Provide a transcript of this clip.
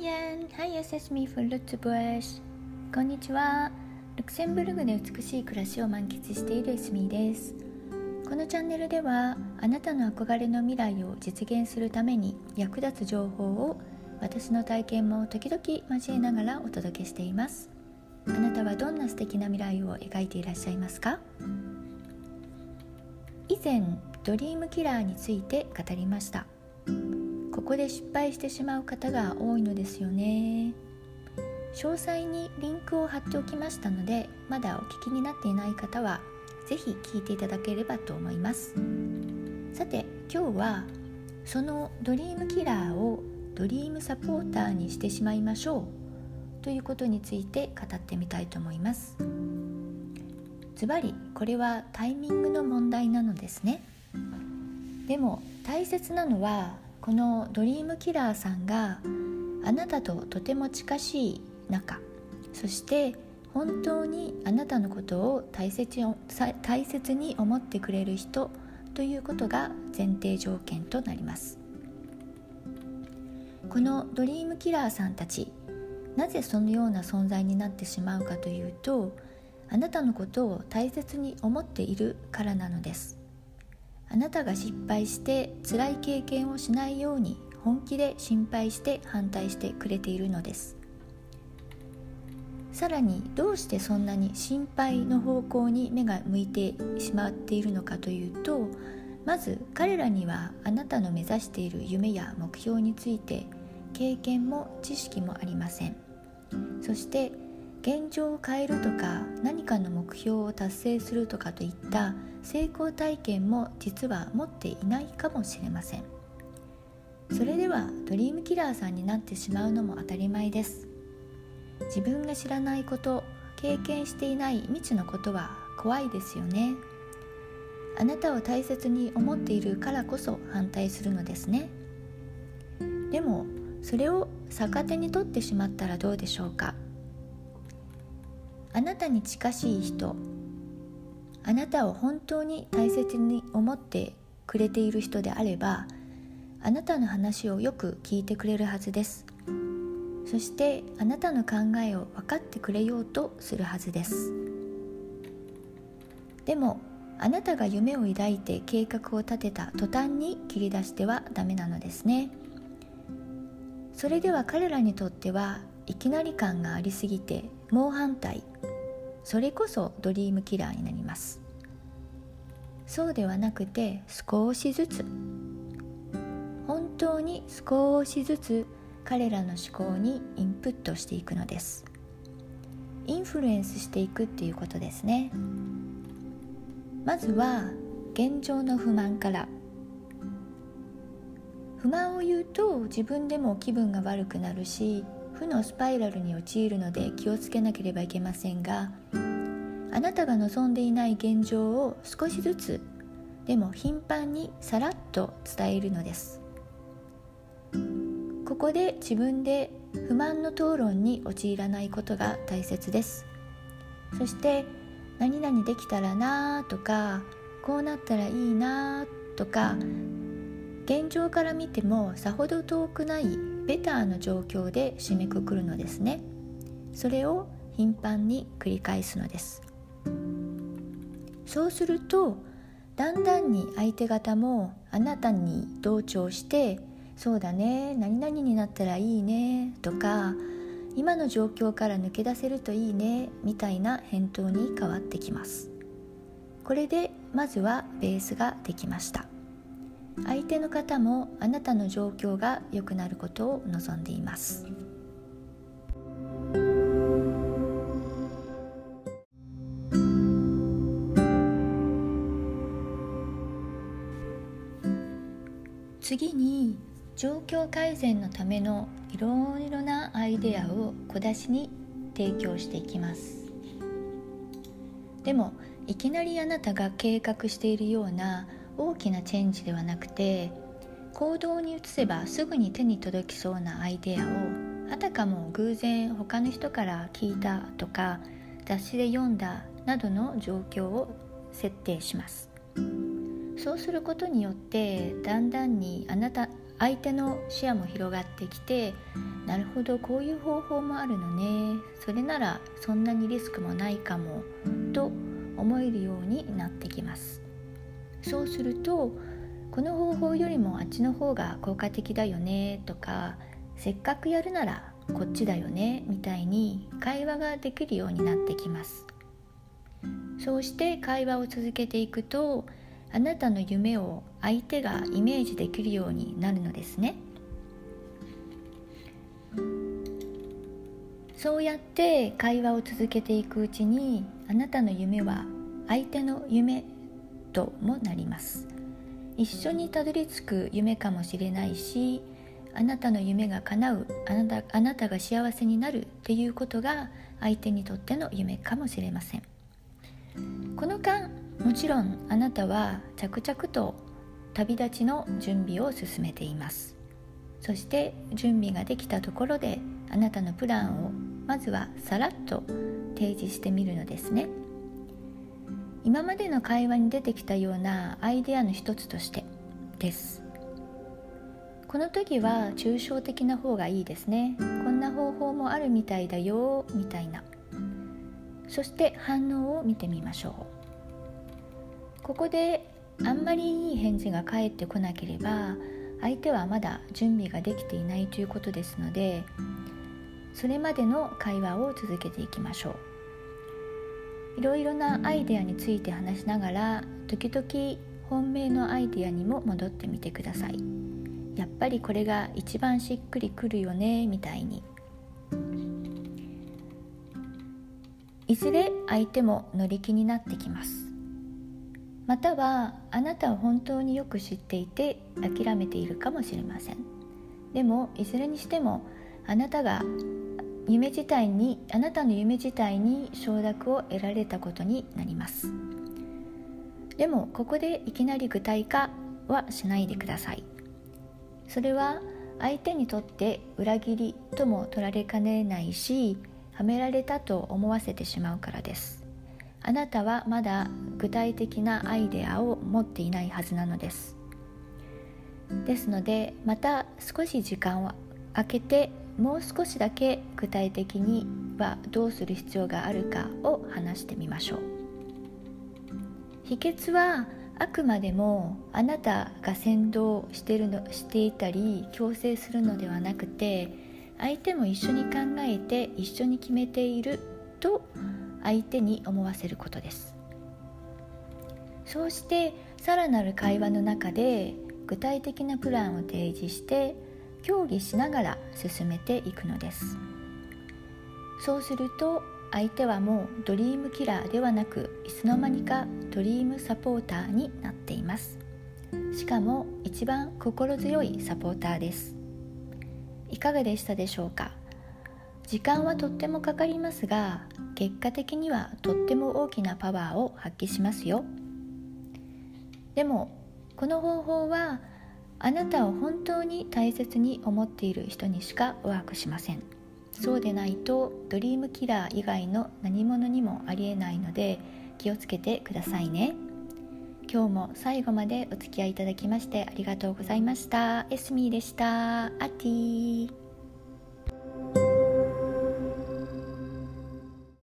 Hi Hi, SS me for l u t z b u s h こんにちはルクセンブルグで美しい暮らしを満喫しているエスミーです。このチャンネルではあなたの憧れの未来を実現するために役立つ情報を私の体験も時々交えながらお届けしています。あなたはどんな素敵な未来を描いていらっしゃいますか？以前ドリームキラーについて語りました。こで失敗してしまう方が多いのですよね。詳細にリンクを貼っておきましたのでまだお聞きになっていない方は是非聞いていただければと思います。さて今日はそのドリームキラーをドリームサポーターにしてしまいましょうということについて語ってみたいと思います。ズバリこれはタイミングの問題なのですね。でも大切なのはこのドリームキラーさんがあなたととても近しい仲そして本当にあなたのことを大切大切に思ってくれる人ということが前提条件となります。このドリームキラーさんたちなぜそのような存在になってしまうかというとあなたのことを大切に思っているからなのです。あなたが失敗して辛い経験をしないように本気で心配して反対してくれているのです。さらにどうしてそんなに心配の方向に目が向いてしまっているのかというとまず彼らにはあなたの目指している夢や目標について経験も知識もありません。そして現状を変えるとか何かの目標を達成するとかといった成功体験も実は持っていないかもしれません。それではドリームキラーさんになってしまうのも当たり前です。自分が知らないこと経験していない未知のことは怖いですよね。あなたを大切に思っているからこそ反対するのですね。でもそれを逆手に取ってしまったらどうでしょうか？あなたに近しい人。あなたを本当に大切に思ってくれている人であればあなたの話をよく聞いてくれるはずです。そしてあなたの考えを分かってくれようとするはずです。でもあなたが夢を抱いて計画を立てた途端に切り出してはダメなのですね。それでは彼らにとってはいきなり感がありすぎて猛反対。それこそドリームキラーになります。そうではなくて少しずつ。本当に少しずつ彼らの思考にインプットしていくのです。インフルエンスしていくっていうことですね。まずは現状の不満から。不満を言うと自分でも気分が悪くなるし負のスパイラルに陥るので気をつけなければいけませんがあなたが望んでいない現状を少しずつでも頻繁にさらっと伝えるのです。ここで自分で不満の討論に陥らないことが大切です。そして何々できたらなとかこうなったらいいなとか現状から見てもさほど遠くないベターな状況で締めくくるのですね。それを頻繁に繰り返すのです。そうするとだんだんに相手方もあなたに同調してそうだね何々になったらいいねとか今の状況から抜け出せるといいねみたいな返答に変わってきます。これでまずはベースができました。相手の方もあなたの状況が良くなることを望んでいます。次に状況改善のためのいろいろなアイデアを小出しに提供していきます。でもいきなりあなたが計画しているような大きなチェンジではなくて行動に移せばすぐに手に届きそうなアイデアをあたかも偶然他の人から聞いたとか雑誌で読んだなどの状況を設定します。そうすることによってだんだんにあなた相手の視野も広がってきてなるほどこういう方法もあるのねそれならそんなにリスクもないかもと思えるようになってきます。そうするとこの方法よりもあっちの方が効果的だよねとかせっかくやるならこっちだよねみたいに会話ができるようになってきます。そうして会話を続けていくとあなたの夢を相手がイメージできるようになるのですね。そうやって会話を続けていくうちにあなたの夢は相手の夢ともなります。一緒にたどり着く夢かもしれないしあなたの夢が叶うあなたあなたが幸せになるっていうことが相手にとっての夢かもしれません。この間もちろんあなたは着々と旅立ちの準備を進めています。そして準備ができたところであなたのプランをまずはさらっと提示してみるのですね。今までの会話に出てきたようなアイデアの一つとしてです。この時は抽象的な方がいいですね。こんな方法もあるみたいだよみたいな。そして反応を見てみましょう。ここであんまりいい返事が返ってこなければ相手はまだ準備ができていないということですのでそれまでの会話を続けていきましょう。いろいろなアイデアについて話しながら時々本命のアイデアにも戻ってみてください。やっぱりこれが一番しっくりくるよねみたいに。いずれ相手も乗り気になってきます。またはあなたを本当によく知っていて諦めているかもしれません。でもいずれにしてもあなたが夢自体にあなたの夢自体に承諾を得られたことになります。でもここでいきなり具体化はしないでください。それは相手にとって裏切りとも取られかねないしはめられたと思わせてしまうからです。あなたはまだ具体的なアイデアを持っていないはずなのです。ですのでまた少し時間を空けてもう少しだけ具体的にはどうする必要があるかを話してみましょう。秘訣はあくまでもあなたが先導してるのしていたり強制するのではなくて相手も一緒に考えて一緒に決めていると相手に思わせることです。そうしてさらなる会話の中で具体的なプランを提示して協議しながら進めていくのです。そうすると相手はもうドリームキラーではなくいつの間にかドリームサポーターになっています。しかも一番心強いサポーターです。いかがでしたでしょうか？時間はとってもかかりますが結果的にはとっても大きなパワーを発揮しますよ。でもこの方法はあなたを本当に大切に思っている人にしかワークしません。そうでないとドリームキラー以外の何者にもありえないので気をつけてくださいね。今日も最後までお付き合いいただきましてありがとうございました。エスミーでした。アティー。